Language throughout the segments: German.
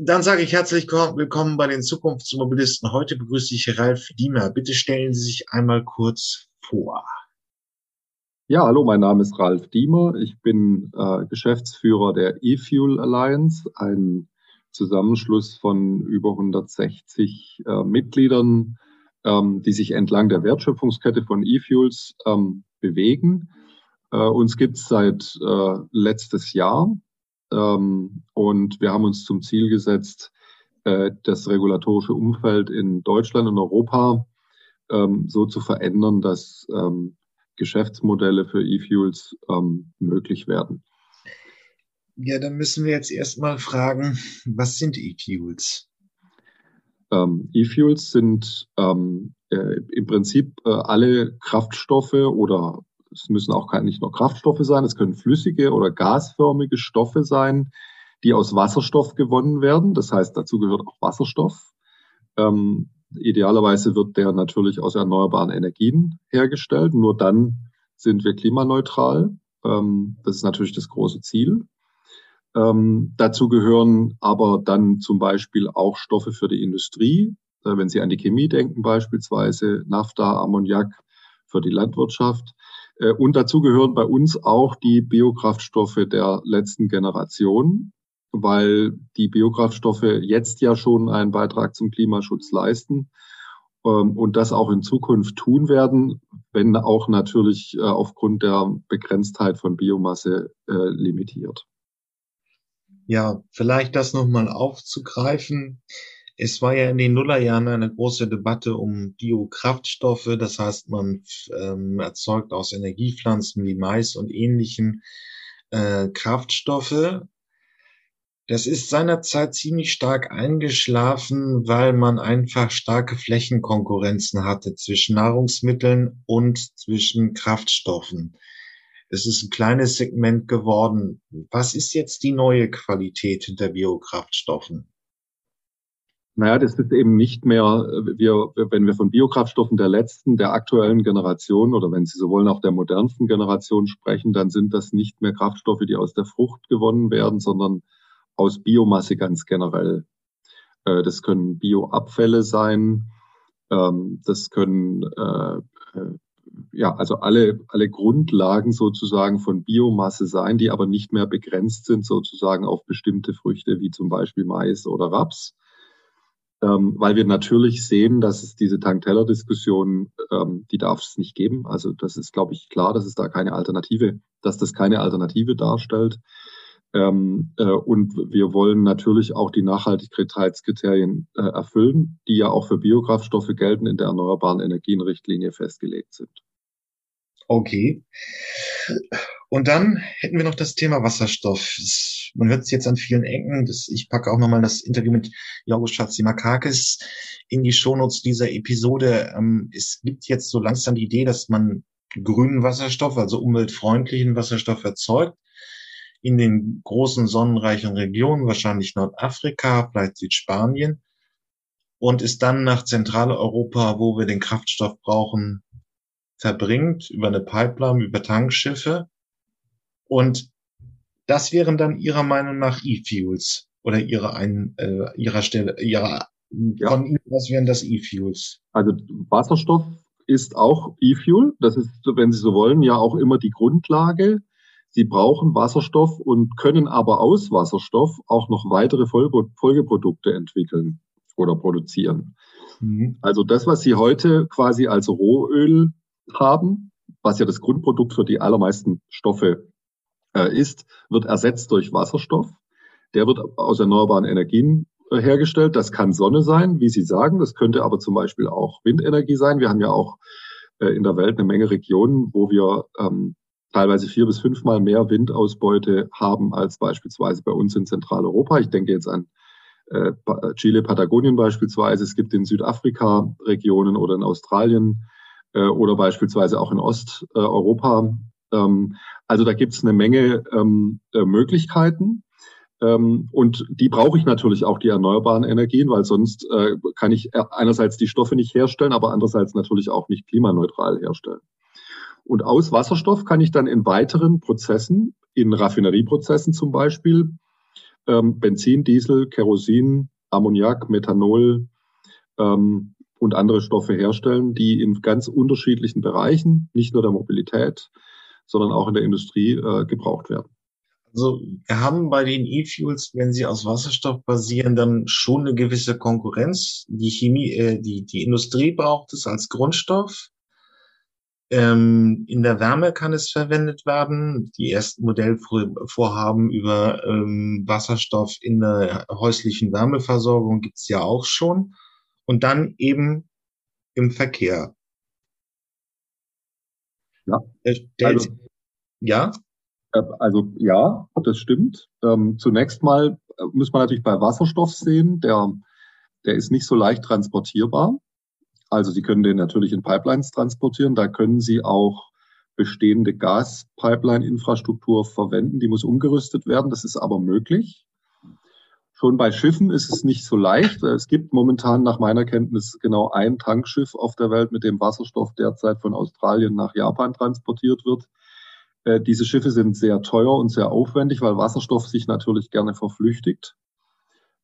dann sage ich herzlich willkommen bei den Zukunftsmobilisten. Heute begrüße ich Ralf Diemer. Bitte stellen Sie sich einmal kurz vor. Ja, hallo, mein Name ist Ralf Diemer. Ich bin äh, Geschäftsführer der eFuel Alliance, ein Zusammenschluss von über 160 äh, Mitgliedern, ähm, die sich entlang der Wertschöpfungskette von E-Fuels ähm, bewegen. Äh, uns gibt es seit äh, letztes Jahr ähm, und wir haben uns zum Ziel gesetzt, äh, das regulatorische Umfeld in Deutschland und Europa ähm, so zu verändern, dass ähm, Geschäftsmodelle für E-Fuels ähm, möglich werden. Ja, dann müssen wir jetzt erstmal fragen, was sind E-Fuels? Ähm, E-Fuels sind ähm, äh, im Prinzip äh, alle Kraftstoffe oder es müssen auch nicht nur Kraftstoffe sein, es können flüssige oder gasförmige Stoffe sein, die aus Wasserstoff gewonnen werden. Das heißt, dazu gehört auch Wasserstoff. Ähm, idealerweise wird der natürlich aus erneuerbaren Energien hergestellt. Nur dann sind wir klimaneutral. Ähm, das ist natürlich das große Ziel. Ähm, dazu gehören aber dann zum Beispiel auch Stoffe für die Industrie. Äh, wenn Sie an die Chemie denken, beispielsweise Naphtha, Ammoniak für die Landwirtschaft. Äh, und dazu gehören bei uns auch die Biokraftstoffe der letzten Generation, weil die Biokraftstoffe jetzt ja schon einen Beitrag zum Klimaschutz leisten ähm, und das auch in Zukunft tun werden, wenn auch natürlich äh, aufgrund der Begrenztheit von Biomasse limitiert. Ja, vielleicht das nochmal aufzugreifen. Es war ja in den Nullerjahren eine große Debatte um Biokraftstoffe. Das heißt, man ähm, erzeugt aus Energiepflanzen wie Mais und ähnlichen äh, Kraftstoffe. Das ist seinerzeit ziemlich stark eingeschlafen, weil man einfach starke Flächenkonkurrenzen hatte zwischen Nahrungsmitteln und zwischen Kraftstoffen. Es ist ein kleines Segment geworden. Was ist jetzt die neue Qualität hinter Biokraftstoffen? Naja, das ist eben nicht mehr, wir, wenn wir von Biokraftstoffen der letzten, der aktuellen Generation oder wenn Sie so wollen, auch der modernsten Generation sprechen, dann sind das nicht mehr Kraftstoffe, die aus der Frucht gewonnen werden, sondern aus Biomasse ganz generell. Äh, das können Bioabfälle sein, ähm, das können äh, äh, ja, also alle, alle Grundlagen sozusagen von Biomasse sein, die aber nicht mehr begrenzt sind sozusagen auf bestimmte Früchte wie zum Beispiel Mais oder Raps. Ähm, weil wir natürlich sehen, dass es diese Tank-Teller-Diskussion, ähm, die darf es nicht geben. Also das ist, glaube ich, klar, dass es da keine Alternative, dass das keine Alternative darstellt. Ähm, äh, und wir wollen natürlich auch die Nachhaltigkeitskriterien äh, erfüllen, die ja auch für Biokraftstoffe gelten, in der Erneuerbaren Energienrichtlinie festgelegt sind. Okay. Und dann hätten wir noch das Thema Wasserstoff. Man hört es jetzt an vielen Ecken. Das, ich packe auch nochmal das Interview mit Jorgos Schatzimakakis in die Shownotes dieser Episode. Ähm, es gibt jetzt so langsam die Idee, dass man grünen Wasserstoff, also umweltfreundlichen Wasserstoff erzeugt in den großen sonnenreichen Regionen, wahrscheinlich Nordafrika, vielleicht Südspanien, und ist dann nach Zentraleuropa, wo wir den Kraftstoff brauchen, verbringt über eine Pipeline, über Tankschiffe. Und das wären dann Ihrer Meinung nach E-Fuels oder Ihrer, ein, äh, Ihrer Stelle, Ihrer, ja. von Ihnen, was wären das E-Fuels? Also Wasserstoff ist auch E-Fuel. Das ist, wenn Sie so wollen, ja auch immer die Grundlage Sie brauchen Wasserstoff und können aber aus Wasserstoff auch noch weitere Folgeprodukte entwickeln oder produzieren. Mhm. Also das, was Sie heute quasi als Rohöl haben, was ja das Grundprodukt für die allermeisten Stoffe äh, ist, wird ersetzt durch Wasserstoff. Der wird aus erneuerbaren Energien äh, hergestellt. Das kann Sonne sein, wie Sie sagen. Das könnte aber zum Beispiel auch Windenergie sein. Wir haben ja auch äh, in der Welt eine Menge Regionen, wo wir ähm, teilweise vier bis fünfmal mehr Windausbeute haben als beispielsweise bei uns in Zentraleuropa. Ich denke jetzt an äh, Chile, Patagonien beispielsweise. Es gibt in Südafrika Regionen oder in Australien äh, oder beispielsweise auch in Osteuropa. Ähm, also da gibt es eine Menge ähm, äh, Möglichkeiten. Ähm, und die brauche ich natürlich auch, die erneuerbaren Energien, weil sonst äh, kann ich einerseits die Stoffe nicht herstellen, aber andererseits natürlich auch nicht klimaneutral herstellen. Und aus Wasserstoff kann ich dann in weiteren Prozessen, in Raffinerieprozessen zum Beispiel, ähm, Benzin, Diesel, Kerosin, Ammoniak, Methanol ähm, und andere Stoffe herstellen, die in ganz unterschiedlichen Bereichen, nicht nur der Mobilität, sondern auch in der Industrie äh, gebraucht werden. Also wir haben bei den E-Fuels, wenn sie aus Wasserstoff basieren, dann schon eine gewisse Konkurrenz. Die Chemie, äh, die, die Industrie braucht es als Grundstoff. Ähm, in der Wärme kann es verwendet werden. Die ersten Modellvorhaben über ähm, Wasserstoff in der häuslichen Wärmeversorgung gibt's ja auch schon. Und dann eben im Verkehr. Ja. Also, ja? Äh, also ja, das stimmt. Ähm, zunächst mal äh, muss man natürlich bei Wasserstoff sehen, der, der ist nicht so leicht transportierbar. Also Sie können den natürlich in Pipelines transportieren. Da können Sie auch bestehende Gaspipeline-Infrastruktur verwenden. Die muss umgerüstet werden. Das ist aber möglich. Schon bei Schiffen ist es nicht so leicht. Es gibt momentan nach meiner Kenntnis genau ein Tankschiff auf der Welt, mit dem Wasserstoff derzeit von Australien nach Japan transportiert wird. Äh, diese Schiffe sind sehr teuer und sehr aufwendig, weil Wasserstoff sich natürlich gerne verflüchtigt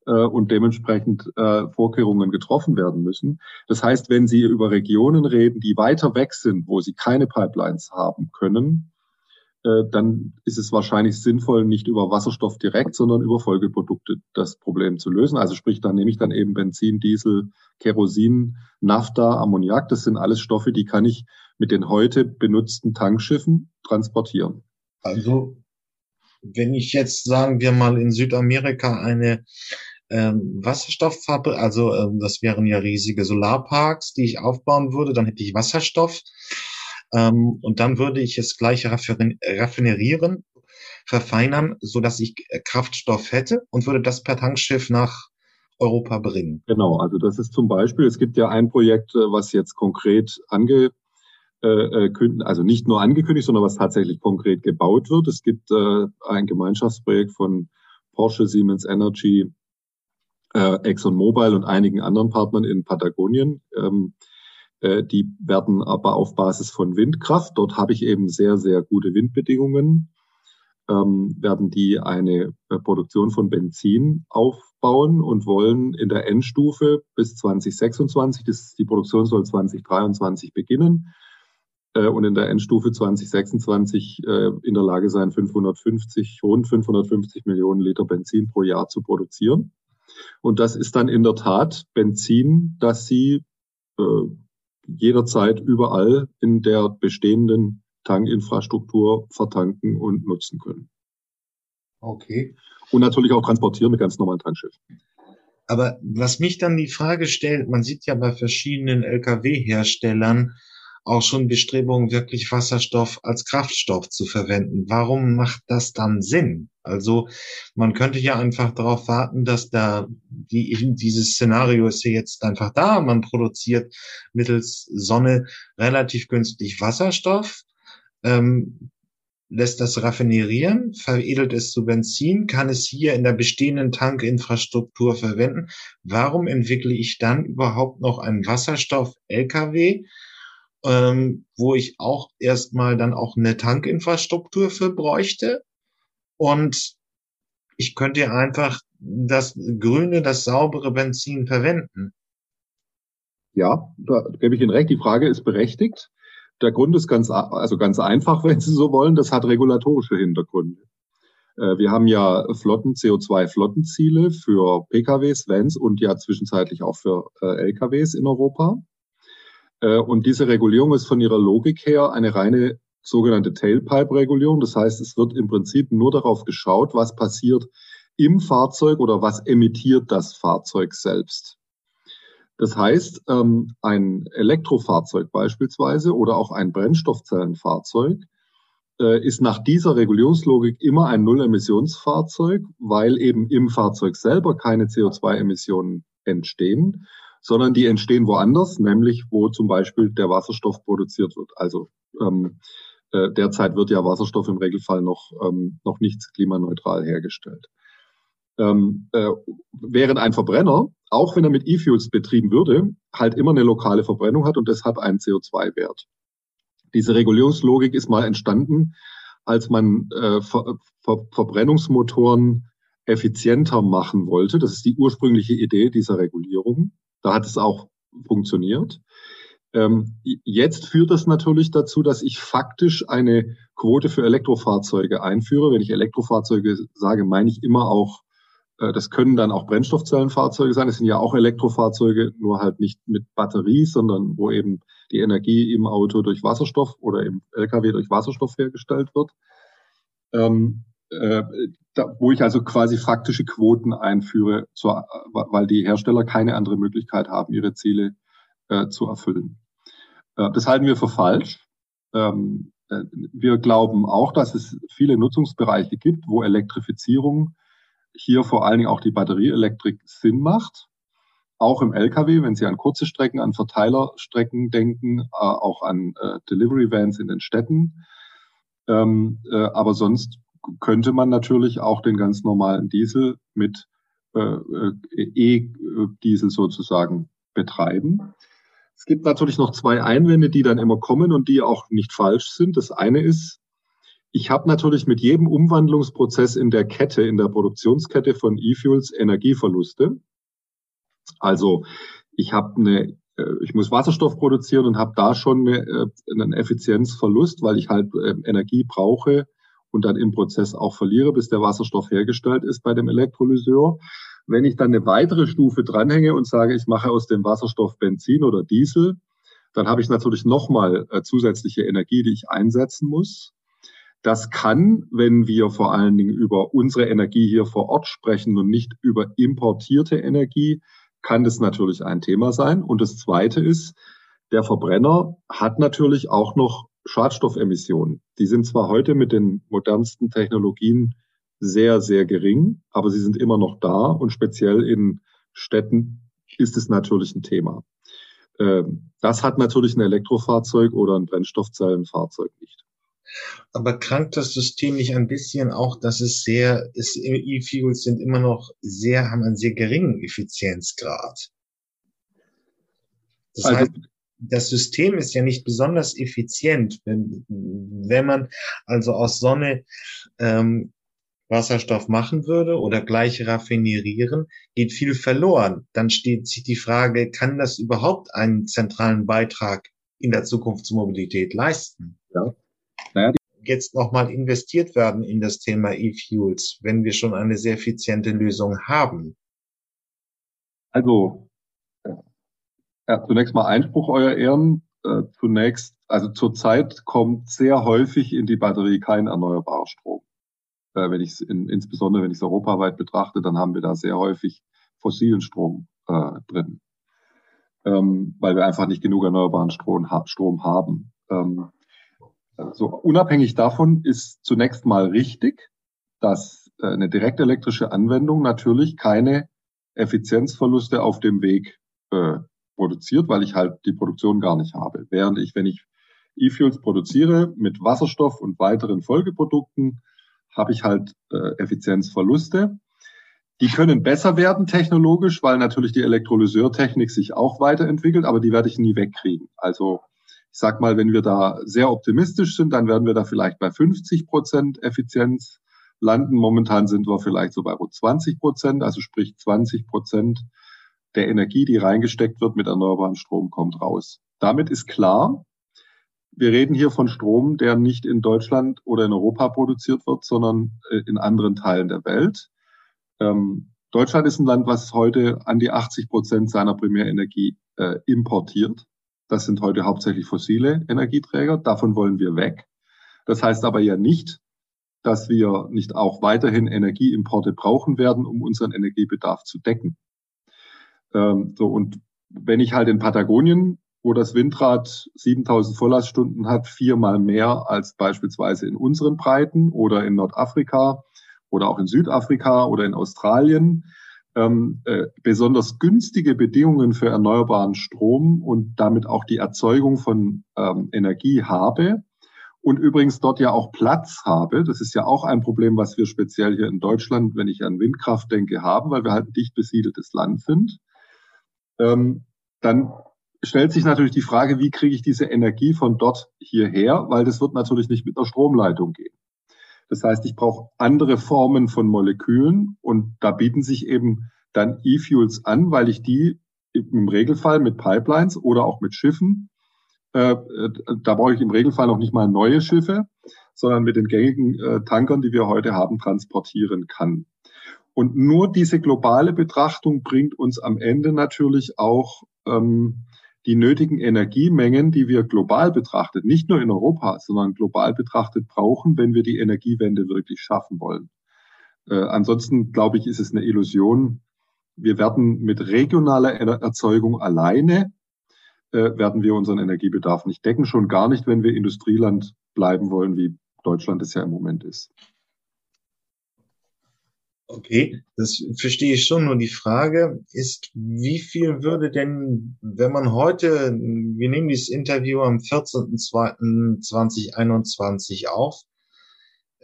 äh, und dementsprechend äh, Vorkehrungen getroffen werden müssen. Das heißt, wenn Sie über Regionen reden, die weiter weg sind, wo Sie keine Pipelines haben können, äh, dann ist es wahrscheinlich sinnvoll, nicht über Wasserstoff direkt, sondern über Folgeprodukte das Problem zu lösen. Also sprich, da nehme ich dann eben Benzin, Diesel, Kerosin, Naphtha, Ammoniak. Das sind alles Stoffe, die kann ich mit den heute benutzten Tankschiffen transportieren. Also, wenn ich jetzt, sagen wir mal, in Südamerika eine ähm, Wasserstofffabrik, also ähm, das wären ja riesige Solarparks, die ich aufbauen würde, dann hätte ich Wasserstoff ähm, und dann würde ich es gleich raffinerieren, verfeinern, so dass ich äh, Kraftstoff hätte und würde das per Tankschiff nach Europa bringen. Genau, also das ist zum Beispiel, es gibt ja ein Projekt, äh, was jetzt konkret ange, äh, also nicht nur angekündigt, sondern was tatsächlich konkret gebaut wird. Es gibt ein Gemeinschaftsprojekt von Porsche, Siemens Energy, ExxonMobil und einigen anderen Partnern in Patagonien. Ähm, äh, die werden aber auf Basis von Windkraft. Dort habe ich eben sehr, sehr gute Windbedingungen. Ähm, werden die eine äh, Produktion von Benzin aufbauen und wollen in der Endstufe bis 2026, das, die Produktion soll 2023 beginnen äh, und in der Endstufe 2026 äh, in der Lage sein, 550, rund 550 Millionen Liter Benzin pro Jahr zu produzieren. Und das ist dann in der Tat Benzin, das sie äh, jederzeit überall in der bestehenden Tankinfrastruktur vertanken und nutzen können. Okay. Und natürlich auch transportieren mit ganz normalen Tankschiffen. Aber was mich dann die Frage stellt, man sieht ja bei verschiedenen Lkw-Herstellern, auch schon Bestrebungen, wirklich Wasserstoff als Kraftstoff zu verwenden. Warum macht das dann Sinn? Also man könnte ja einfach darauf warten, dass da die, dieses Szenario ist ja jetzt einfach da. Man produziert mittels Sonne relativ günstig Wasserstoff, ähm, lässt das raffinerieren, veredelt es zu Benzin, kann es hier in der bestehenden Tankinfrastruktur verwenden. Warum entwickle ich dann überhaupt noch einen Wasserstoff-LKW? Ähm, wo ich auch erstmal dann auch eine Tankinfrastruktur für bräuchte. Und ich könnte einfach das grüne, das saubere Benzin verwenden. Ja, da gebe ich Ihnen recht. Die Frage ist berechtigt. Der Grund ist ganz, also ganz einfach, wenn Sie so wollen. Das hat regulatorische Hintergründe. Äh, wir haben ja Flotten, CO2-Flottenziele für PKWs, Vans und ja zwischenzeitlich auch für äh, LKWs in Europa. Äh, und diese Regulierung ist von ihrer Logik her eine reine sogenannte Tailpipe-Regulierung. Das heißt, es wird im Prinzip nur darauf geschaut, was passiert im Fahrzeug oder was emittiert das Fahrzeug selbst. Das heißt, ähm, ein Elektrofahrzeug beispielsweise oder auch ein Brennstoffzellenfahrzeug äh, ist nach dieser Regulierungslogik immer ein Null-Emissionsfahrzeug, weil eben im Fahrzeug selber keine CO2-Emissionen entstehen sondern die entstehen woanders, nämlich wo zum Beispiel der Wasserstoff produziert wird. Also ähm, äh, derzeit wird ja Wasserstoff im Regelfall noch, ähm, noch nicht klimaneutral hergestellt. Ähm, äh, während ein Verbrenner, auch wenn er mit E-Fuels betrieben würde, halt immer eine lokale Verbrennung hat und deshalb einen CO2-Wert. Diese Regulierungslogik ist mal entstanden, als man äh, Ver Ver Verbrennungsmotoren effizienter machen wollte. Das ist die ursprüngliche Idee dieser Regulierung. Da hat es auch funktioniert. Ähm, jetzt führt das natürlich dazu, dass ich faktisch eine Quote für Elektrofahrzeuge einführe. Wenn ich Elektrofahrzeuge sage, meine ich immer auch, äh, das können dann auch Brennstoffzellenfahrzeuge sein. Das sind ja auch Elektrofahrzeuge, nur halt nicht mit Batterie, sondern wo eben die Energie im Auto durch Wasserstoff oder im LKW durch Wasserstoff hergestellt wird. Ähm, äh, da, wo ich also quasi faktische Quoten einführe, zur, weil die Hersteller keine andere Möglichkeit haben, ihre Ziele äh, zu erfüllen. Äh, das halten wir für falsch. Ähm, äh, wir glauben auch, dass es viele Nutzungsbereiche gibt, wo Elektrifizierung hier vor allen Dingen auch die Batterieelektrik Sinn macht. Auch im Lkw, wenn Sie an kurze Strecken, an Verteilerstrecken denken, äh, auch an Delivery Vans in den Städten. Ähm, äh, aber sonst könnte man natürlich auch den ganz normalen Diesel mit äh, äh, E-Diesel sozusagen betreiben. Es gibt natürlich noch zwei Einwände, die dann immer kommen und die auch nicht falsch sind. Das eine ist, ich habe natürlich mit jedem Umwandlungsprozess in der Kette, in der Produktionskette von E-Fuels Energieverluste. Also ich habe eine äh, ich muss Wasserstoff produzieren und habe da schon eine, einen Effizienzverlust, weil ich halt Energie brauche, und dann im Prozess auch verliere, bis der Wasserstoff hergestellt ist bei dem Elektrolyseur. Wenn ich dann eine weitere Stufe dranhänge und sage, ich mache aus dem Wasserstoff Benzin oder Diesel, dann habe ich natürlich nochmal äh, zusätzliche Energie, die ich einsetzen muss. Das kann, wenn wir vor allen Dingen über unsere Energie hier vor Ort sprechen und nicht über importierte Energie, kann das natürlich ein Thema sein. Und das Zweite ist, der Verbrenner hat natürlich auch noch Schadstoffemissionen. Die sind zwar heute mit den modernsten Technologien sehr, sehr gering, aber sie sind immer noch da und speziell in Städten ist es natürlich ein Thema. Ähm, das hat natürlich ein Elektrofahrzeug oder ein Brennstoffzellenfahrzeug nicht. Aber krankt das System nicht ein bisschen auch, dass es sehr, E-Fuels sind immer noch sehr, haben einen sehr geringen Effizienzgrad? Das also, heißt, das System ist ja nicht besonders effizient. Wenn, wenn man also aus Sonne ähm, Wasserstoff machen würde oder gleich raffinerieren, geht viel verloren. Dann steht sich die Frage, kann das überhaupt einen zentralen Beitrag in der Zukunftsmobilität leisten? Ja. Naja, Jetzt nochmal investiert werden in das Thema E-Fuels, wenn wir schon eine sehr effiziente Lösung haben. Also ja, zunächst mal Einspruch, Euer Ehren. Äh, zunächst, also zurzeit kommt sehr häufig in die Batterie kein erneuerbarer Strom. Äh, wenn ich in, insbesondere wenn ich es europaweit betrachte, dann haben wir da sehr häufig fossilen Strom äh, drin, ähm, weil wir einfach nicht genug erneuerbaren Strom, ha Strom haben. Ähm, so unabhängig davon ist zunächst mal richtig, dass äh, eine direkt elektrische Anwendung natürlich keine Effizienzverluste auf dem Weg äh, produziert, weil ich halt die Produktion gar nicht habe. Während ich, wenn ich E-Fuels produziere mit Wasserstoff und weiteren Folgeprodukten, habe ich halt äh, Effizienzverluste. Die können besser werden technologisch, weil natürlich die Elektrolyseurtechnik sich auch weiterentwickelt, aber die werde ich nie wegkriegen. Also ich sag mal, wenn wir da sehr optimistisch sind, dann werden wir da vielleicht bei 50 Prozent Effizienz landen. Momentan sind wir vielleicht so bei rund 20 Prozent, also sprich 20 Prozent der Energie, die reingesteckt wird mit erneuerbarem Strom, kommt raus. Damit ist klar, wir reden hier von Strom, der nicht in Deutschland oder in Europa produziert wird, sondern äh, in anderen Teilen der Welt. Ähm, Deutschland ist ein Land, was heute an die 80 Prozent seiner Primärenergie äh, importiert. Das sind heute hauptsächlich fossile Energieträger. Davon wollen wir weg. Das heißt aber ja nicht, dass wir nicht auch weiterhin Energieimporte brauchen werden, um unseren Energiebedarf zu decken. Ähm, so, und wenn ich halt in Patagonien, wo das Windrad 7000 Volllaststunden hat, viermal mehr als beispielsweise in unseren Breiten oder in Nordafrika oder auch in Südafrika oder in Australien, ähm, äh, besonders günstige Bedingungen für erneuerbaren Strom und damit auch die Erzeugung von ähm, Energie habe und übrigens dort ja auch Platz habe. Das ist ja auch ein Problem, was wir speziell hier in Deutschland, wenn ich an Windkraft denke, haben, weil wir halt ein dicht besiedeltes Land sind ähm, dann stellt sich natürlich die Frage, wie kriege ich diese Energie von dort hierher, weil das wird natürlich nicht mit einer Stromleitung gehen. Das heißt, ich brauche andere Formen von Molekülen und da bieten sich eben dann E-Fuels an, weil ich die im Regelfall mit Pipelines oder auch mit Schiffen, äh, da brauche ich im Regelfall noch nicht mal neue Schiffe, sondern mit den gängigen äh, Tankern, die wir heute haben, transportieren kann. Und nur diese globale Betrachtung bringt uns am Ende natürlich auch ähm, die nötigen Energiemengen, die wir global betrachtet, nicht nur in Europa, sondern global betrachtet brauchen, wenn wir die Energiewende wirklich schaffen wollen. Äh, ansonsten, glaube ich, ist es eine Illusion. Wir werden mit regionaler Erzeugung alleine, äh, werden wir unseren Energiebedarf nicht decken, schon gar nicht, wenn wir Industrieland bleiben wollen, wie Deutschland es ja im Moment ist. Okay, das verstehe ich schon. Nur die Frage ist, wie viel würde denn, wenn man heute, wir nehmen dieses Interview am 14.02.2021 auf,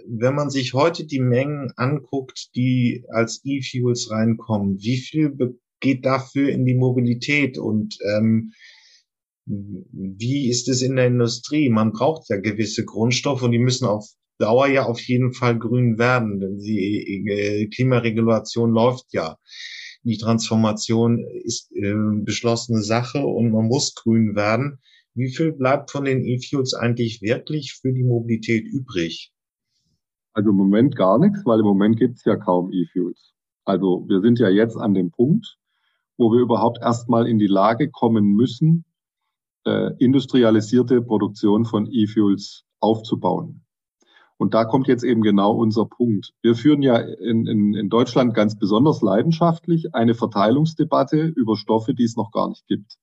wenn man sich heute die Mengen anguckt, die als E-Fuels reinkommen, wie viel geht dafür in die Mobilität und ähm, wie ist es in der Industrie? Man braucht ja gewisse Grundstoffe und die müssen auf Dauer ja auf jeden Fall grün werden, denn die äh, Klimaregulation läuft ja. Die Transformation ist äh, beschlossene Sache und man muss grün werden. Wie viel bleibt von den E-Fuels eigentlich wirklich für die Mobilität übrig? Also im Moment gar nichts, weil im Moment gibt es ja kaum E-Fuels. Also wir sind ja jetzt an dem Punkt, wo wir überhaupt erstmal in die Lage kommen müssen, äh, industrialisierte Produktion von E-Fuels aufzubauen. Und da kommt jetzt eben genau unser Punkt. Wir führen ja in, in, in Deutschland ganz besonders leidenschaftlich eine Verteilungsdebatte über Stoffe, die es noch gar nicht gibt.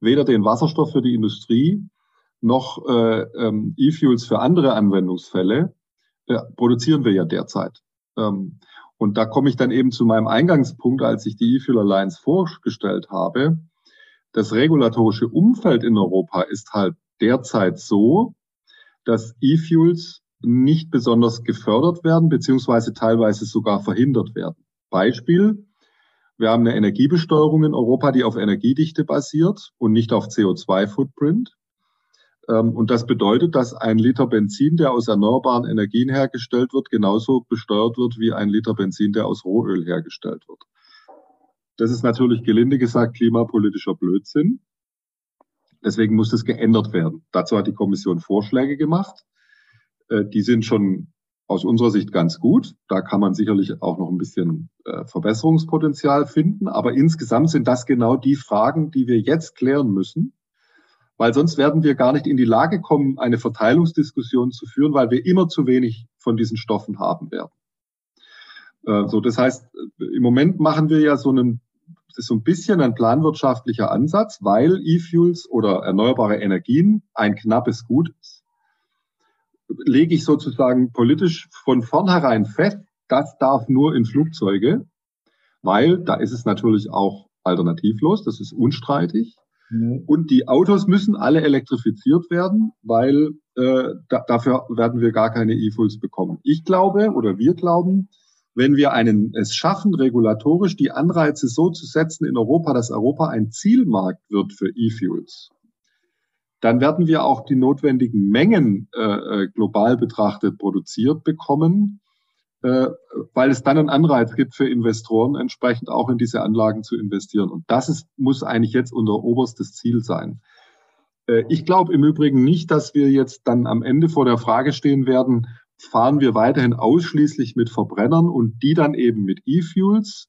Weder den Wasserstoff für die Industrie noch äh, ähm, E-Fuels für andere Anwendungsfälle äh, produzieren wir ja derzeit. Ähm, und da komme ich dann eben zu meinem Eingangspunkt, als ich die E-Fuel Alliance vorgestellt habe. Das regulatorische Umfeld in Europa ist halt derzeit so, dass E-Fuels nicht besonders gefördert werden, beziehungsweise teilweise sogar verhindert werden. Beispiel, wir haben eine Energiebesteuerung in Europa, die auf Energiedichte basiert und nicht auf CO2-Footprint. Ähm, und das bedeutet, dass ein Liter Benzin, der aus erneuerbaren Energien hergestellt wird, genauso besteuert wird wie ein Liter Benzin, der aus Rohöl hergestellt wird. Das ist natürlich gelinde gesagt klimapolitischer Blödsinn. Deswegen muss das geändert werden. Dazu hat die Kommission Vorschläge gemacht. Äh, die sind schon aus unserer Sicht ganz gut. Da kann man sicherlich auch noch ein bisschen äh, Verbesserungspotenzial finden. Aber insgesamt sind das genau die Fragen, die wir jetzt klären müssen, weil sonst werden wir gar nicht in die Lage kommen, eine Verteilungsdiskussion zu führen, weil wir immer zu wenig von diesen Stoffen haben werden. Äh, so, das heißt, im Moment machen wir ja so einen, das ist so ein bisschen ein planwirtschaftlicher Ansatz, weil E-Fuels oder erneuerbare Energien ein knappes Gut ist lege ich sozusagen politisch von vornherein fest, das darf nur in Flugzeuge, weil da ist es natürlich auch alternativlos, das ist unstreitig. Mhm. Und die Autos müssen alle elektrifiziert werden, weil äh, da, dafür werden wir gar keine E-Fuels bekommen. Ich glaube oder wir glauben, wenn wir einen, es schaffen, regulatorisch die Anreize so zu setzen in Europa, dass Europa ein Zielmarkt wird für E-Fuels, dann werden wir auch die notwendigen Mengen äh, äh, global betrachtet produziert bekommen, äh, weil es dann einen Anreiz gibt für Investoren, entsprechend auch in diese Anlagen zu investieren. Und das ist, muss eigentlich jetzt unser oberstes Ziel sein. Äh, ich glaube im Übrigen nicht, dass wir jetzt dann am Ende vor der Frage stehen werden, fahren wir weiterhin ausschließlich mit Verbrennern und die dann eben mit E-Fuels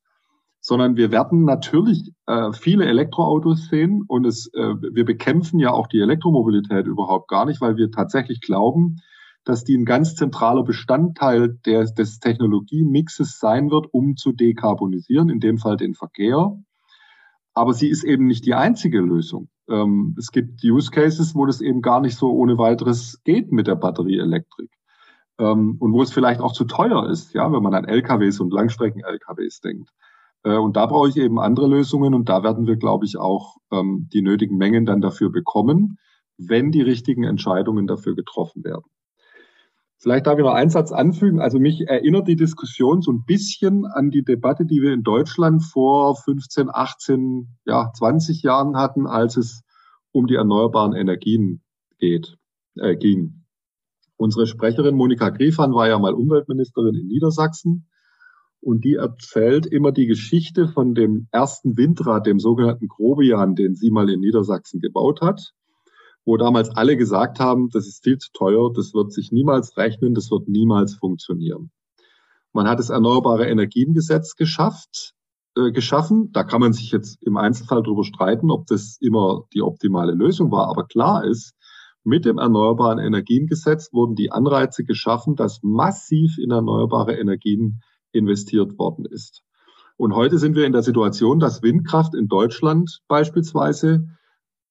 sondern wir werden natürlich äh, viele Elektroautos sehen und es, äh, wir bekämpfen ja auch die Elektromobilität überhaupt gar nicht, weil wir tatsächlich glauben, dass die ein ganz zentraler Bestandteil der, des Technologiemixes sein wird, um zu dekarbonisieren, in dem Fall den Verkehr. Aber sie ist eben nicht die einzige Lösung. Ähm, es gibt Use Cases, wo das eben gar nicht so ohne weiteres geht mit der Batterieelektrik. Ähm, und wo es vielleicht auch zu teuer ist, ja, wenn man an LKWs und Langstrecken-LKWs denkt. Äh, und da brauche ich eben andere Lösungen und da werden wir, glaube ich, auch ähm, die nötigen Mengen dann dafür bekommen, wenn die richtigen Entscheidungen dafür getroffen werden. Vielleicht darf ich noch einen Satz anfügen. Also mich erinnert die Diskussion so ein bisschen an die Debatte, die wir in Deutschland vor 15, 18, ja, 20 Jahren hatten, als es um die erneuerbaren Energien geht, äh, ging. Unsere Sprecherin Monika Griefan war ja mal Umweltministerin in Niedersachsen und die erzählt immer die Geschichte von dem ersten Windrad, dem sogenannten Grobian, den sie mal in Niedersachsen gebaut hat, wo damals alle gesagt haben, das ist viel zu teuer, das wird sich niemals rechnen, das wird niemals funktionieren. Man hat das Erneuerbare Energiengesetz geschafft, äh, geschaffen. Da kann man sich jetzt im Einzelfall darüber streiten, ob das immer die optimale Lösung war. Aber klar ist, mit dem Erneuerbaren Energiengesetz wurden die Anreize geschaffen, dass massiv in erneuerbare Energien investiert worden ist. Und heute sind wir in der Situation, dass Windkraft in Deutschland beispielsweise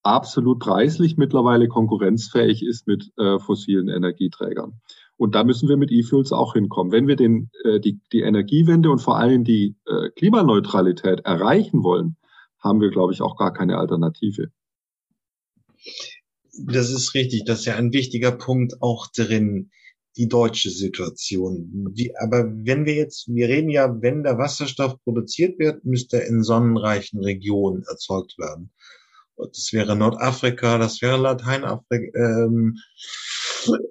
absolut preislich mittlerweile konkurrenzfähig ist mit äh, fossilen Energieträgern. Und da müssen wir mit E-Fuels auch hinkommen. Wenn wir den, äh, die, die Energiewende und vor allem die äh, Klimaneutralität erreichen wollen, haben wir, glaube ich, auch gar keine Alternative. Das ist richtig. Das ist ja ein wichtiger Punkt auch drin die deutsche Situation. Die, aber wenn wir jetzt, wir reden ja, wenn der Wasserstoff produziert wird, müsste er in sonnenreichen Regionen erzeugt werden. Das wäre Nordafrika, das wäre Lateinafrika, ähm,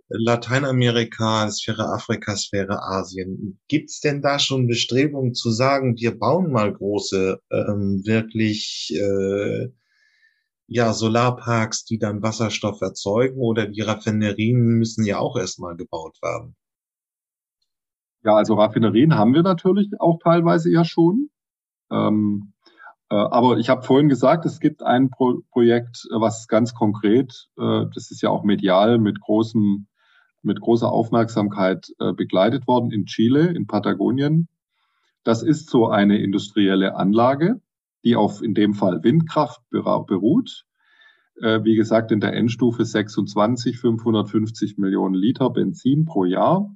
Lateinamerika, es wäre Afrika, es wäre Asien. Gibt es denn da schon Bestrebungen zu sagen, wir bauen mal große, ähm, wirklich äh, ja, Solarparks, die dann Wasserstoff erzeugen oder die Raffinerien müssen ja auch erstmal gebaut werden. Ja, also Raffinerien haben wir natürlich auch teilweise ja schon. Ähm, äh, aber ich habe vorhin gesagt, es gibt ein Pro Projekt, was ganz konkret, äh, das ist ja auch medial mit großem, mit großer Aufmerksamkeit äh, begleitet worden in Chile, in Patagonien. Das ist so eine industrielle Anlage, die auf in dem Fall Windkraft beruht. Äh, wie gesagt, in der Endstufe 26, 550 Millionen Liter Benzin pro Jahr.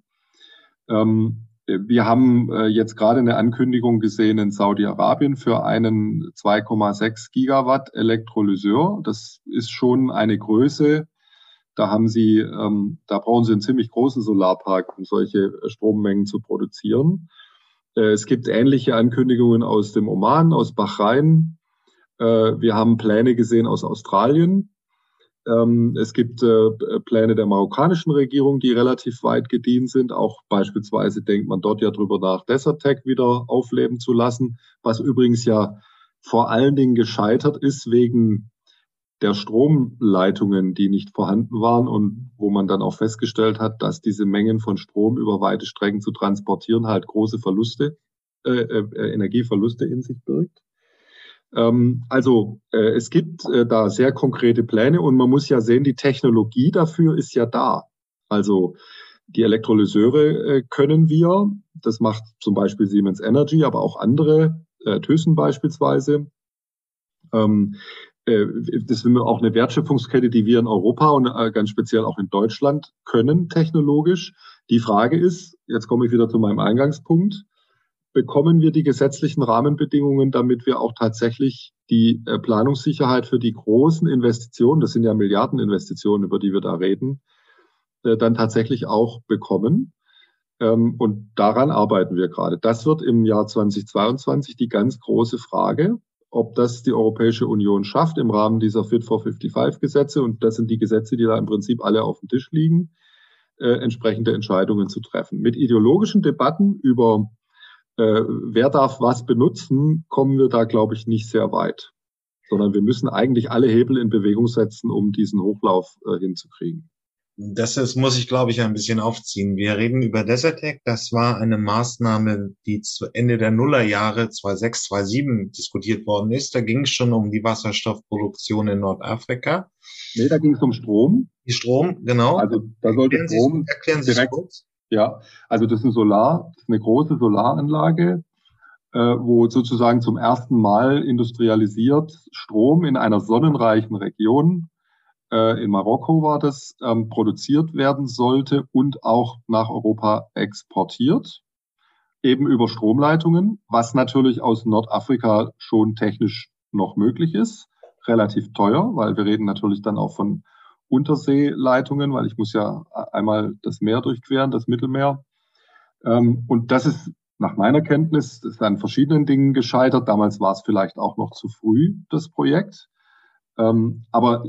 Ähm, wir haben äh, jetzt gerade eine Ankündigung gesehen in Saudi-Arabien für einen 2,6 Gigawatt Elektrolyseur. Das ist schon eine Größe. Da haben Sie, ähm, da brauchen Sie einen ziemlich großen Solarpark, um solche Strommengen zu produzieren. Äh, es gibt ähnliche Ankündigungen aus dem Oman, aus Bahrain. Äh, wir haben Pläne gesehen aus Australien. Ähm, es gibt äh, Pläne der marokkanischen Regierung, die relativ weit gedient sind. Auch beispielsweise denkt man dort ja drüber nach, Desertec wieder aufleben zu lassen, was übrigens ja vor allen Dingen gescheitert ist wegen der Stromleitungen, die nicht vorhanden waren und wo man dann auch festgestellt hat, dass diese Mengen von Strom über weite Strecken zu transportieren halt große Verluste, äh, äh, Energieverluste in sich birgt. Ähm, also äh, es gibt äh, da sehr konkrete Pläne und man muss ja sehen, die Technologie dafür ist ja da. Also die Elektrolyseure äh, können wir, das macht zum Beispiel Siemens Energy, aber auch andere, äh, Thyssen beispielsweise. Ähm, äh, das ist auch eine Wertschöpfungskette, die wir in Europa und äh, ganz speziell auch in Deutschland können technologisch. Die Frage ist, jetzt komme ich wieder zu meinem Eingangspunkt, bekommen wir die gesetzlichen Rahmenbedingungen, damit wir auch tatsächlich die äh, Planungssicherheit für die großen Investitionen, das sind ja Milliardeninvestitionen, über die wir da reden, äh, dann tatsächlich auch bekommen. Ähm, und daran arbeiten wir gerade. Das wird im Jahr 2022 die ganz große Frage, ob das die Europäische Union schafft im Rahmen dieser Fit for 55 Gesetze. Und das sind die Gesetze, die da im Prinzip alle auf dem Tisch liegen, äh, entsprechende Entscheidungen zu treffen. Mit ideologischen Debatten über äh, wer darf was benutzen, kommen wir da, glaube ich, nicht sehr weit. Sondern wir müssen eigentlich alle Hebel in Bewegung setzen, um diesen Hochlauf äh, hinzukriegen. Das ist, muss ich, glaube ich, ein bisschen aufziehen. Wir reden über Desertec. Das war eine Maßnahme, die zu Ende der Nullerjahre 2006, 2007 diskutiert worden ist. Da ging es schon um die Wasserstoffproduktion in Nordafrika. Nee, da ging es um Strom. Die Strom, genau. Also da sollte erklären Strom Sie, erklären Sie direkt, kurz. Ja, also das ist ein Solar, das ist eine große Solaranlage, äh, wo sozusagen zum ersten Mal industrialisiert Strom in einer sonnenreichen Region, äh, in Marokko war das, ähm, produziert werden sollte und auch nach Europa exportiert, eben über Stromleitungen, was natürlich aus Nordafrika schon technisch noch möglich ist, relativ teuer, weil wir reden natürlich dann auch von Unterseeleitungen, weil ich muss ja einmal das Meer durchqueren, das Mittelmeer. Ähm, und das ist nach meiner Kenntnis ist an verschiedenen Dingen gescheitert. Damals war es vielleicht auch noch zu früh, das Projekt. Ähm, aber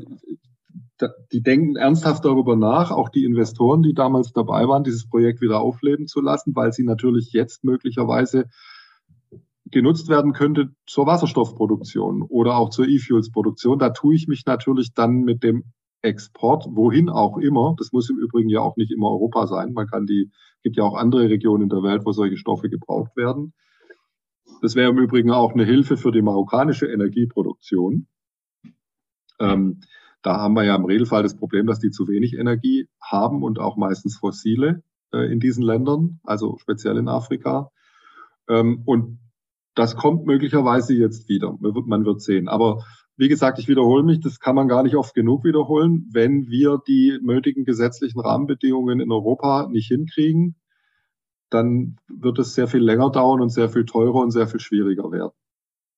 die denken ernsthaft darüber nach, auch die Investoren, die damals dabei waren, dieses Projekt wieder aufleben zu lassen, weil sie natürlich jetzt möglicherweise genutzt werden könnte zur Wasserstoffproduktion oder auch zur E-Fuels-Produktion. Da tue ich mich natürlich dann mit dem Export, wohin auch immer. Das muss im Übrigen ja auch nicht immer Europa sein. Man kann die, gibt ja auch andere Regionen in der Welt, wo solche Stoffe gebraucht werden. Das wäre im Übrigen auch eine Hilfe für die marokkanische Energieproduktion. Ähm, da haben wir ja im Regelfall das Problem, dass die zu wenig Energie haben und auch meistens fossile äh, in diesen Ländern, also speziell in Afrika. Ähm, und das kommt möglicherweise jetzt wieder. Man wird sehen. Aber wie gesagt, ich wiederhole mich, das kann man gar nicht oft genug wiederholen. Wenn wir die nötigen gesetzlichen Rahmenbedingungen in Europa nicht hinkriegen, dann wird es sehr viel länger dauern und sehr viel teurer und sehr viel schwieriger werden.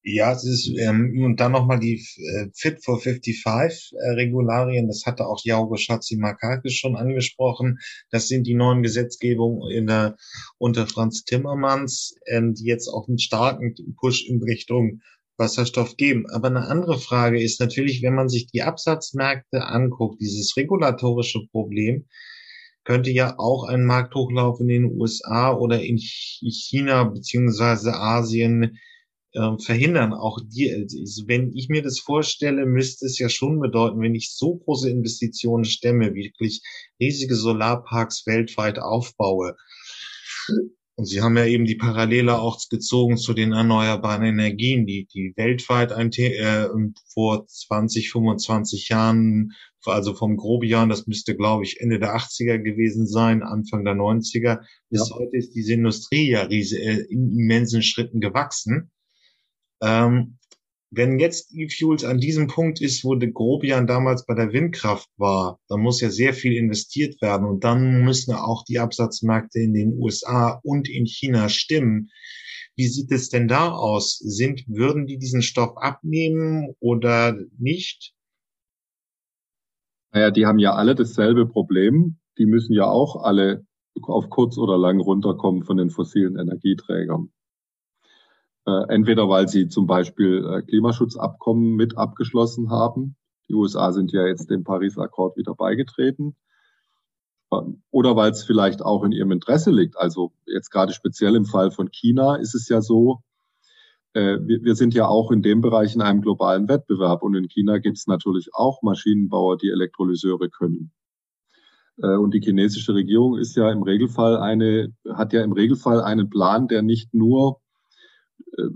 Ja, es ist, ähm, und dann nochmal die äh, Fit for 55 äh, Regularien, das hatte auch Jauge Schatzimakakis schon angesprochen. Das sind die neuen Gesetzgebungen in der, unter Franz Timmermans, ähm, die jetzt auch einen starken Push in Richtung Wasserstoff geben. Aber eine andere Frage ist natürlich, wenn man sich die Absatzmärkte anguckt, dieses regulatorische Problem, könnte ja auch ein Markthochlauf in den USA oder in China beziehungsweise Asien äh, verhindern. Auch die, also wenn ich mir das vorstelle, müsste es ja schon bedeuten, wenn ich so große Investitionen stemme, wirklich riesige Solarparks weltweit aufbaue. Und Sie haben ja eben die Parallele auch gezogen zu den erneuerbaren Energien, die, die weltweit ein, äh, vor 20, 25 Jahren, also vom Grobian, das müsste, glaube ich, Ende der 80er gewesen sein, Anfang der 90er. Bis ja. heute ist diese Industrie ja riesig, äh, in immensen Schritten gewachsen. Ähm, wenn jetzt E-Fuels an diesem Punkt ist, wo de Grobian damals bei der Windkraft war, dann muss ja sehr viel investiert werden und dann müssen auch die Absatzmärkte in den USA und in China stimmen. Wie sieht es denn da aus? Sind, würden die diesen Stoff abnehmen oder nicht? Naja, die haben ja alle dasselbe Problem. Die müssen ja auch alle auf kurz oder lang runterkommen von den fossilen Energieträgern. Äh, entweder weil sie zum Beispiel äh, Klimaschutzabkommen mit abgeschlossen haben. Die USA sind ja jetzt dem Paris-Akkord wieder beigetreten. Ähm, oder weil es vielleicht auch in ihrem Interesse liegt. Also jetzt gerade speziell im Fall von China ist es ja so, äh, wir, sind ja auch in dem Bereich in einem globalen Wettbewerb. Und in China gibt es natürlich auch Maschinenbauer, die Elektrolyseure können. Und die chinesische Regierung ist ja im Regelfall eine, hat ja im Regelfall einen Plan, der nicht nur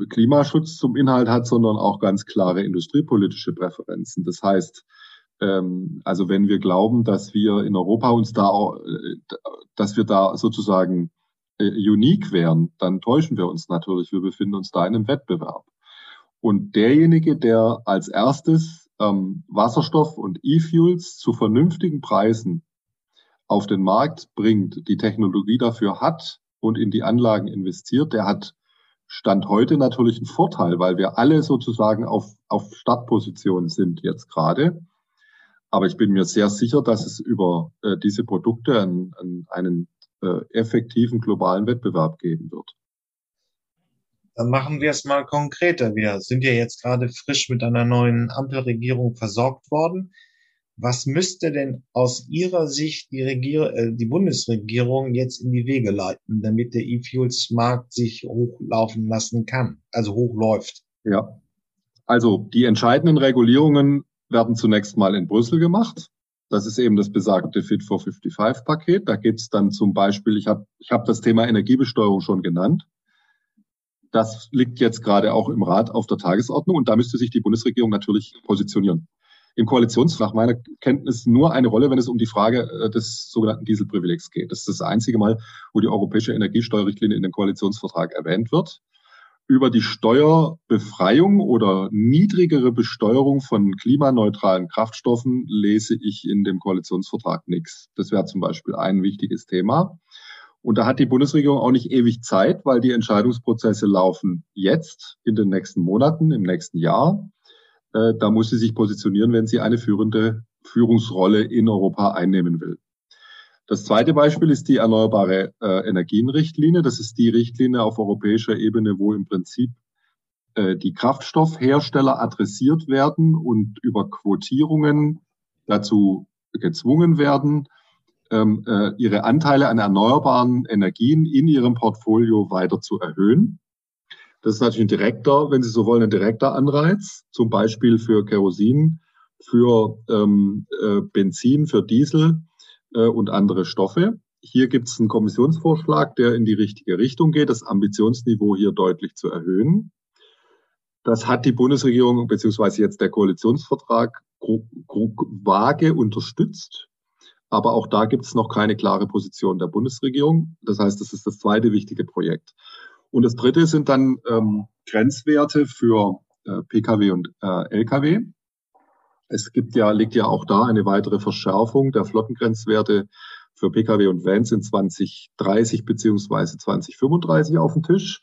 Klimaschutz zum Inhalt hat, sondern auch ganz klare industriepolitische Präferenzen. Das heißt, ähm, also wenn wir glauben, dass wir in Europa uns da, äh, dass wir da sozusagen äh, unique wären, dann täuschen wir uns natürlich. Wir befinden uns da in einem Wettbewerb. Und derjenige, der als erstes ähm, Wasserstoff und E-Fuels zu vernünftigen Preisen auf den Markt bringt, die Technologie dafür hat und in die Anlagen investiert, der hat Stand heute natürlich ein Vorteil, weil wir alle sozusagen auf, auf Startposition sind jetzt gerade. Aber ich bin mir sehr sicher, dass es über äh, diese Produkte einen, einen, einen äh, effektiven globalen Wettbewerb geben wird. Dann machen wir es mal konkreter. Wir sind ja jetzt gerade frisch mit einer neuen Ampelregierung versorgt worden. Was müsste denn aus Ihrer Sicht die, Regier äh, die Bundesregierung jetzt in die Wege leiten, damit der E-Fuels-Markt sich hochlaufen lassen kann, also hochläuft? Ja, also die entscheidenden Regulierungen werden zunächst mal in Brüssel gemacht. Das ist eben das besagte Fit for 55-Paket. Da geht es dann zum Beispiel, ich habe ich hab das Thema Energiebesteuerung schon genannt. Das liegt jetzt gerade auch im Rat auf der Tagesordnung und da müsste sich die Bundesregierung natürlich positionieren im Koalitionsvertrag meiner Kenntnis nur eine Rolle, wenn es um die Frage äh, des sogenannten Dieselprivilegs geht. Das ist das einzige Mal, wo die europäische Energiesteuerrichtlinie in dem Koalitionsvertrag erwähnt wird. Über die Steuerbefreiung oder niedrigere Besteuerung von klimaneutralen Kraftstoffen lese ich in dem Koalitionsvertrag nichts. Das wäre zum Beispiel ein wichtiges Thema. Und da hat die Bundesregierung auch nicht ewig Zeit, weil die Entscheidungsprozesse laufen jetzt, in den nächsten Monaten, im nächsten Jahr. Äh, da muss sie sich positionieren, wenn sie eine führende Führungsrolle in Europa einnehmen will. Das zweite Beispiel ist die erneuerbare äh, Energienrichtlinie. Das ist die Richtlinie auf europäischer Ebene, wo im Prinzip äh, die Kraftstoffhersteller adressiert werden und über Quotierungen dazu gezwungen werden, ähm, äh, ihre Anteile an erneuerbaren Energien in ihrem Portfolio weiter zu erhöhen. Das ist natürlich ein direkter, wenn Sie so wollen, ein direkter Anreiz, zum Beispiel für Kerosin, für ähm, äh, Benzin, für Diesel äh, und andere Stoffe. Hier gibt es einen Kommissionsvorschlag, der in die richtige Richtung geht, das Ambitionsniveau hier deutlich zu erhöhen. Das hat die Bundesregierung beziehungsweise jetzt der Koalitionsvertrag vage unterstützt. Aber auch da gibt es noch keine klare Position der Bundesregierung. Das heißt, das ist das zweite wichtige Projekt. Und das dritte sind dann ähm, Grenzwerte für äh, Pkw und äh, Lkw. Es gibt ja, liegt ja auch da eine weitere Verschärfung der Flottengrenzwerte für Pkw und Vans in 2030 beziehungsweise 2035 auf dem Tisch.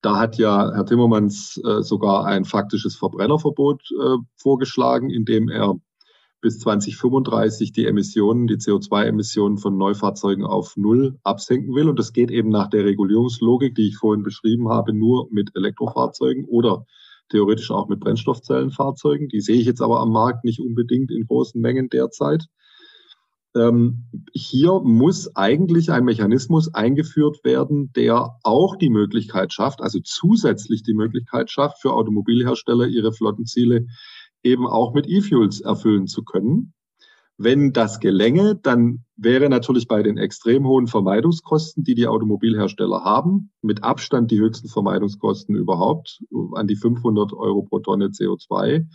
Da hat ja Herr Timmermans äh, sogar ein faktisches Verbrennerverbot äh, vorgeschlagen, indem er bis 2035 die Emissionen, die CO2-Emissionen von Neufahrzeugen auf Null absenken will. Und das geht eben nach der Regulierungslogik, die ich vorhin beschrieben habe, nur mit Elektrofahrzeugen oder theoretisch auch mit Brennstoffzellenfahrzeugen. Die sehe ich jetzt aber am Markt nicht unbedingt in großen Mengen derzeit. Ähm, hier muss eigentlich ein Mechanismus eingeführt werden, der auch die Möglichkeit schafft, also zusätzlich die Möglichkeit schafft, für Automobilhersteller ihre Flottenziele eben auch mit E-Fuels erfüllen zu können. Wenn das gelänge, dann wäre natürlich bei den extrem hohen Vermeidungskosten, die die Automobilhersteller haben, mit Abstand die höchsten Vermeidungskosten überhaupt, an die 500 Euro pro Tonne CO2,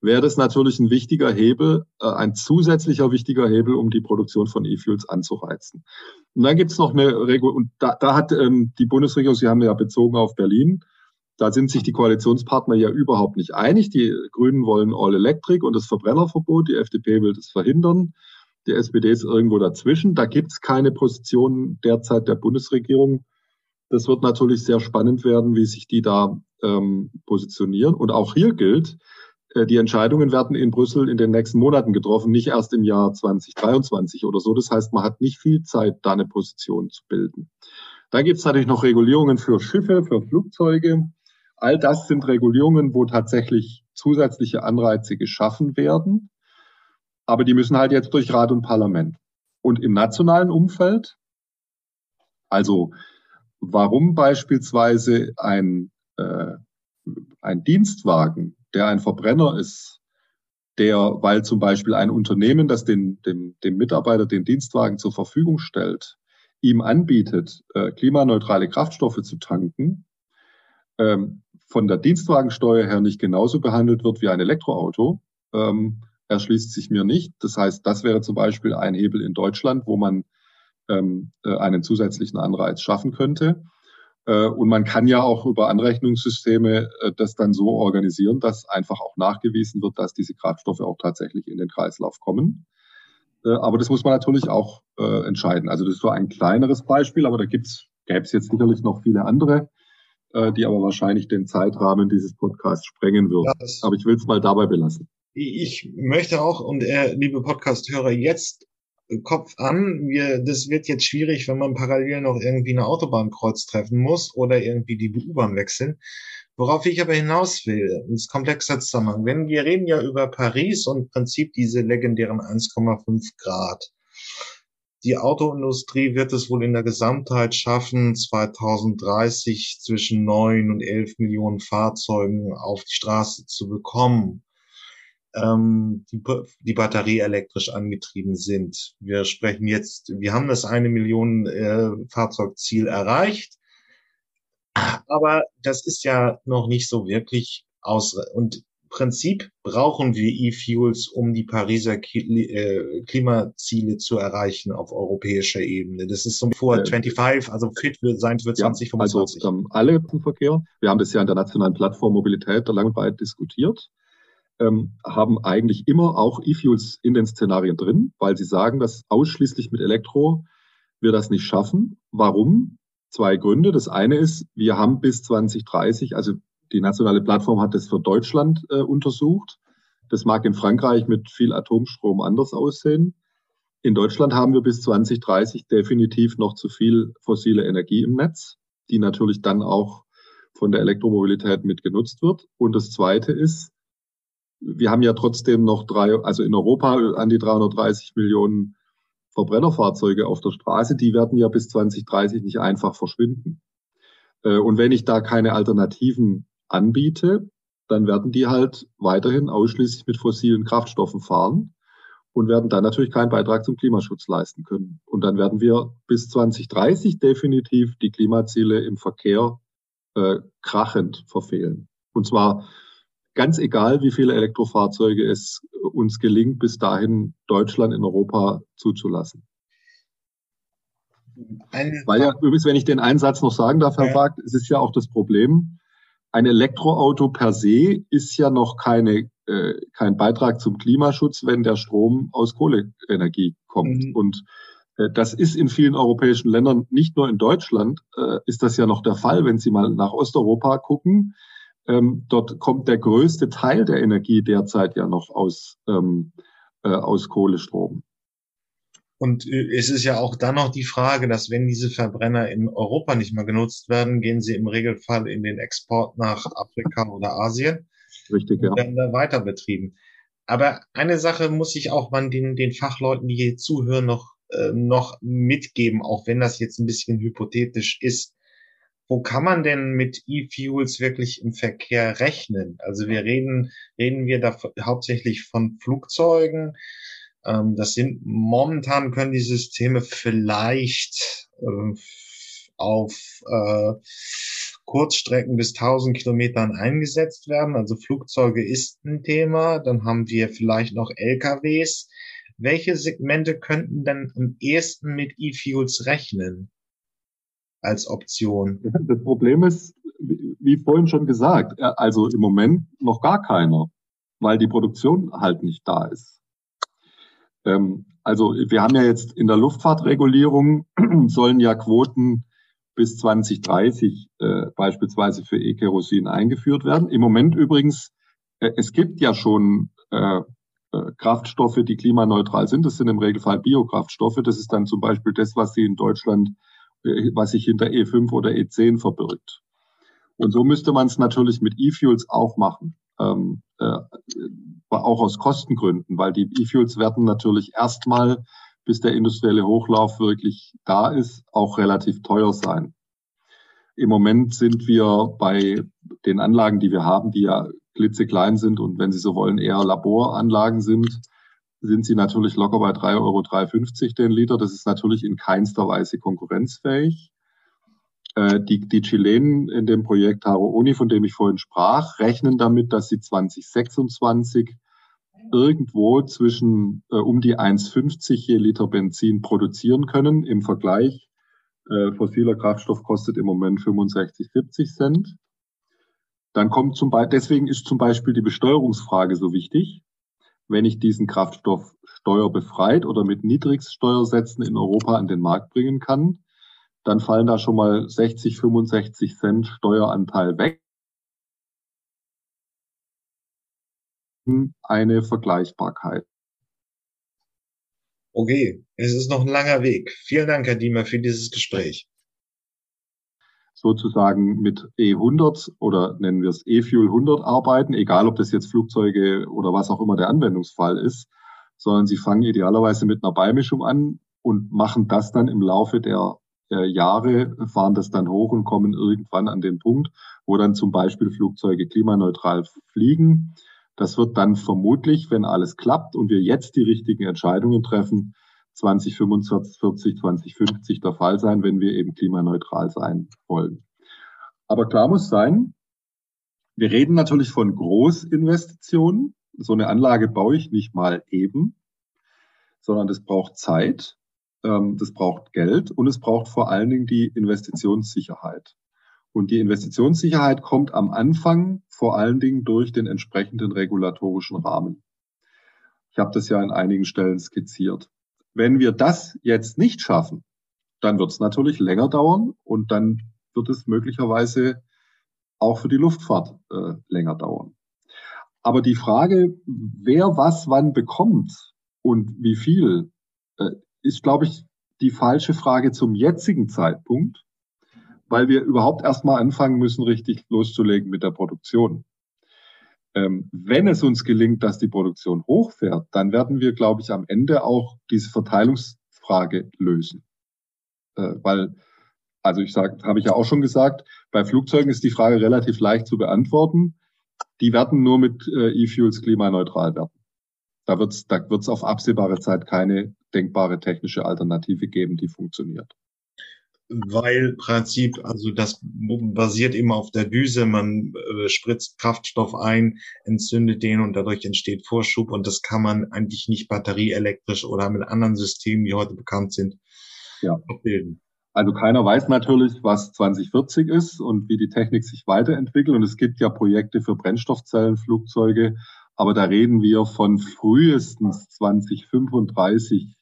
wäre das natürlich ein wichtiger Hebel, äh, ein zusätzlicher wichtiger Hebel, um die Produktion von E-Fuels anzureizen. Und dann gibt es noch eine Regel, und da, da hat ähm, die Bundesregierung, Sie haben ja bezogen auf Berlin, da sind sich die Koalitionspartner ja überhaupt nicht einig. Die Grünen wollen All Electric und das Verbrennerverbot. Die FDP will das verhindern. Die SPD ist irgendwo dazwischen. Da gibt es keine Position derzeit der Bundesregierung. Das wird natürlich sehr spannend werden, wie sich die da ähm, positionieren. Und auch hier gilt, äh, die Entscheidungen werden in Brüssel in den nächsten Monaten getroffen, nicht erst im Jahr 2023 oder so. Das heißt, man hat nicht viel Zeit, da eine Position zu bilden. Dann gibt es natürlich noch Regulierungen für Schiffe, für Flugzeuge. All das sind Regulierungen, wo tatsächlich zusätzliche Anreize geschaffen werden. Aber die müssen halt jetzt durch Rat und Parlament. Und im nationalen Umfeld, also warum beispielsweise ein, äh, ein Dienstwagen, der ein Verbrenner ist, der, weil zum Beispiel ein Unternehmen, das den, dem, dem Mitarbeiter den Dienstwagen zur Verfügung stellt, ihm anbietet, äh, klimaneutrale Kraftstoffe zu tanken, ähm, von der Dienstwagensteuer her nicht genauso behandelt wird wie ein Elektroauto, ähm, erschließt sich mir nicht. Das heißt, das wäre zum Beispiel ein Hebel in Deutschland, wo man ähm, äh, einen zusätzlichen Anreiz schaffen könnte. Äh, und man kann ja auch über Anrechnungssysteme äh, das dann so organisieren, dass einfach auch nachgewiesen wird, dass diese Kraftstoffe auch tatsächlich in den Kreislauf kommen. Äh, aber das muss man natürlich auch äh, entscheiden. Also das ist so ein kleineres Beispiel, aber da gibt's gäbe es jetzt sicherlich noch viele andere äh, die aber wahrscheinlich den Zeitrahmen dieses Podcasts sprengen wird. Ja, aber ich will es mal dabei belassen. Ich möchte auch, und äh, liebe Podcast-Hörer, jetzt Kopf an, wir, das wird jetzt schwierig, wenn man parallel noch irgendwie eine Autobahnkreuz treffen muss oder irgendwie die U-Bahn wechseln. Worauf ich aber hinaus will, ist komplexer Zusammenhang. Wenn wir reden ja über Paris und im Prinzip diese legendären 1,5 Grad. Die Autoindustrie wird es wohl in der Gesamtheit schaffen, 2030 zwischen neun und elf Millionen Fahrzeugen auf die Straße zu bekommen, ähm, die, die Batterie elektrisch angetrieben sind. Wir sprechen jetzt, wir haben das eine Million äh, Fahrzeugziel erreicht, aber das ist ja noch nicht so wirklich aus und Prinzip brauchen wir E-Fuels, um die Pariser äh, Klimaziele zu erreichen auf europäischer Ebene. Das ist so vor äh, 25, also fit sein für 2025. Ja, also ähm, alle im Verkehr. Wir haben das ja in der nationalen Plattform Mobilität lang und weit diskutiert. Ähm, haben eigentlich immer auch E-Fuels in den Szenarien drin, weil sie sagen, dass ausschließlich mit Elektro wir das nicht schaffen. Warum? Zwei Gründe. Das eine ist, wir haben bis 2030, also die nationale Plattform hat das für Deutschland äh, untersucht. Das mag in Frankreich mit viel Atomstrom anders aussehen. In Deutschland haben wir bis 2030 definitiv noch zu viel fossile Energie im Netz, die natürlich dann auch von der Elektromobilität mit genutzt wird. Und das Zweite ist, wir haben ja trotzdem noch drei, also in Europa an die 330 Millionen Verbrennerfahrzeuge auf der Straße, die werden ja bis 2030 nicht einfach verschwinden. Äh, und wenn ich da keine Alternativen anbiete, dann werden die halt weiterhin ausschließlich mit fossilen Kraftstoffen fahren und werden dann natürlich keinen Beitrag zum Klimaschutz leisten können. Und dann werden wir bis 2030 definitiv die Klimaziele im Verkehr äh, krachend verfehlen. Und zwar ganz egal, wie viele Elektrofahrzeuge es uns gelingt, bis dahin Deutschland in Europa zuzulassen. Eine Weil ja, übrigens, wenn ich den Einsatz noch sagen darf, Herr ja. Wagt, es ist ja auch das Problem, ein Elektroauto per se ist ja noch keine, äh, kein Beitrag zum Klimaschutz, wenn der Strom aus Kohleenergie kommt. Mhm. Und äh, das ist in vielen europäischen Ländern, nicht nur in Deutschland, äh, ist das ja noch der Fall, wenn Sie mal nach Osteuropa gucken. Ähm, dort kommt der größte Teil der Energie derzeit ja noch aus, ähm, äh, aus Kohlestrom. Und äh, es ist ja auch dann noch die Frage, dass wenn diese Verbrenner in Europa nicht mehr genutzt werden, gehen sie im Regelfall in den Export nach Afrika oder Asien. Richtig, ja. Und werden da weiter betrieben. Aber eine Sache muss ich auch man den, den Fachleuten, die hier zuhören, noch, äh, noch mitgeben, auch wenn das jetzt ein bisschen hypothetisch ist wo kann man denn mit E-Fuels wirklich im Verkehr rechnen? Also wir reden, reden wir da hauptsächlich von Flugzeugen. Ähm, das sind momentan können die Systeme vielleicht äh, auf äh, Kurzstrecken bis 1000 Kilometern eingesetzt werden. Also Flugzeuge ist ein Thema. Dann haben wir vielleicht noch LKWs. Welche Segmente könnten denn am ehesten mit E-Fuels rechnen? als Option? Das Problem ist, wie vorhin schon gesagt, äh, also im Moment noch gar keiner, weil die Produktion halt nicht da ist. Ähm, also wir haben ja jetzt in der Luftfahrtregulierung sollen ja Quoten bis 2030 äh, beispielsweise für E-Kerosin eingeführt werden. Im Moment übrigens, äh, es gibt ja schon äh, äh, Kraftstoffe, die klimaneutral sind. Das sind im Regelfall Biokraftstoffe. Das ist dann zum Beispiel das, was Sie in Deutschland äh, was sich hinter E5 oder E10 verbirgt. Und so müsste man es natürlich mit E-Fuels auch machen, ähm, äh, auch aus Kostengründen, weil die E-Fuels werden natürlich erstmal, bis der industrielle Hochlauf wirklich da ist, auch relativ teuer sein. Im Moment sind wir bei den Anlagen, die wir haben, die ja klitzeklein sind und wenn Sie so wollen, eher Laboranlagen sind, sind sie natürlich locker bei 3,350 Euro den Liter. Das ist natürlich in keinster Weise konkurrenzfähig. Äh, die, die Chilenen in dem Projekt Haro Uni, von dem ich vorhin sprach, rechnen damit, dass sie 2026 irgendwo zwischen äh, um die 1,50 je Liter Benzin produzieren können. Im Vergleich, äh, fossiler Kraftstoff kostet im Moment 65, 70 Cent. Dann kommt zum Beispiel, deswegen ist zum Beispiel die Besteuerungsfrage so wichtig wenn ich diesen Kraftstoff steuerbefreit oder mit Niedrigsteuersätzen in Europa an den Markt bringen kann, dann fallen da schon mal 60, 65 Cent Steueranteil weg. Eine Vergleichbarkeit. Okay, es ist noch ein langer Weg. Vielen Dank, Herr Diemer, für dieses Gespräch sozusagen mit E100 oder nennen wir es E-Fuel 100 arbeiten, egal ob das jetzt Flugzeuge oder was auch immer der Anwendungsfall ist, sondern sie fangen idealerweise mit einer Beimischung an und machen das dann im Laufe der äh, Jahre, fahren das dann hoch und kommen irgendwann an den Punkt, wo dann zum Beispiel Flugzeuge klimaneutral fliegen. Das wird dann vermutlich, wenn alles klappt und wir jetzt die richtigen Entscheidungen treffen, 2045, 2050 der Fall sein, wenn wir eben klimaneutral sein wollen. Aber klar muss sein, wir reden natürlich von Großinvestitionen. So eine Anlage baue ich nicht mal eben, sondern das braucht Zeit, ähm, das braucht Geld und es braucht vor allen Dingen die Investitionssicherheit. Und die Investitionssicherheit kommt am Anfang vor allen Dingen durch den entsprechenden regulatorischen Rahmen. Ich habe das ja an einigen Stellen skizziert. Wenn wir das jetzt nicht schaffen, dann wird es natürlich länger dauern und dann wird es möglicherweise auch für die Luftfahrt äh, länger dauern. Aber die Frage, wer was wann bekommt und wie viel, äh, ist, glaube ich, die falsche Frage zum jetzigen Zeitpunkt, weil wir überhaupt erstmal anfangen müssen, richtig loszulegen mit der Produktion. Ähm, wenn es uns gelingt, dass die Produktion hochfährt, dann werden wir, glaube ich, am Ende auch diese Verteilungsfrage lösen. Äh, weil, also ich sage, habe ich ja auch schon gesagt, bei Flugzeugen ist die Frage relativ leicht zu beantworten. Die werden nur mit äh, E-Fuels klimaneutral werden. Da wird es da wird's auf absehbare Zeit keine denkbare technische Alternative geben, die funktioniert weil Prinzip, also das basiert immer auf der Düse, man äh, spritzt Kraftstoff ein, entzündet den und dadurch entsteht Vorschub und das kann man eigentlich nicht batterieelektrisch oder mit anderen Systemen, die heute bekannt sind, ja. abbilden. Also keiner weiß natürlich, was 2040 ist und wie die Technik sich weiterentwickelt und es gibt ja Projekte für Brennstoffzellenflugzeuge, aber da reden wir von frühestens 2035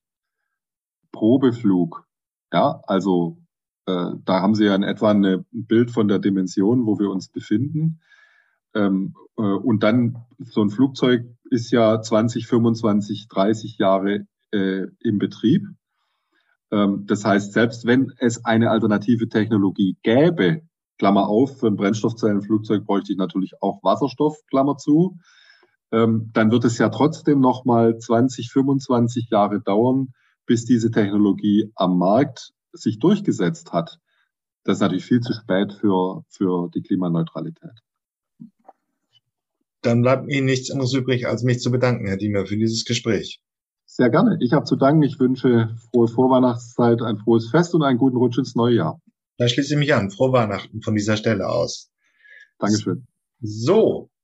Probeflug. Ja, also äh, da haben Sie ja in etwa ein Bild von der Dimension, wo wir uns befinden. Ähm, äh, und dann so ein Flugzeug ist ja 20, 25, 30 Jahre äh, im Betrieb. Ähm, das heißt, selbst wenn es eine alternative Technologie gäbe, Klammer auf, für ein Brennstoffzellenflugzeug bräuchte ich natürlich auch Wasserstoff, Klammer zu, ähm, dann wird es ja trotzdem nochmal 20, 25 Jahre dauern, bis diese Technologie am Markt sich durchgesetzt hat, das ist natürlich viel zu spät für, für die Klimaneutralität. Dann bleibt mir nichts anderes übrig, als mich zu bedanken, Herr Diemer, für dieses Gespräch. Sehr gerne. Ich habe zu danken. Ich wünsche frohe Vorweihnachtszeit, ein frohes Fest und einen guten Rutsch ins neue Jahr. Da schließe ich mich an. Frohe Weihnachten von dieser Stelle aus. Dankeschön. So,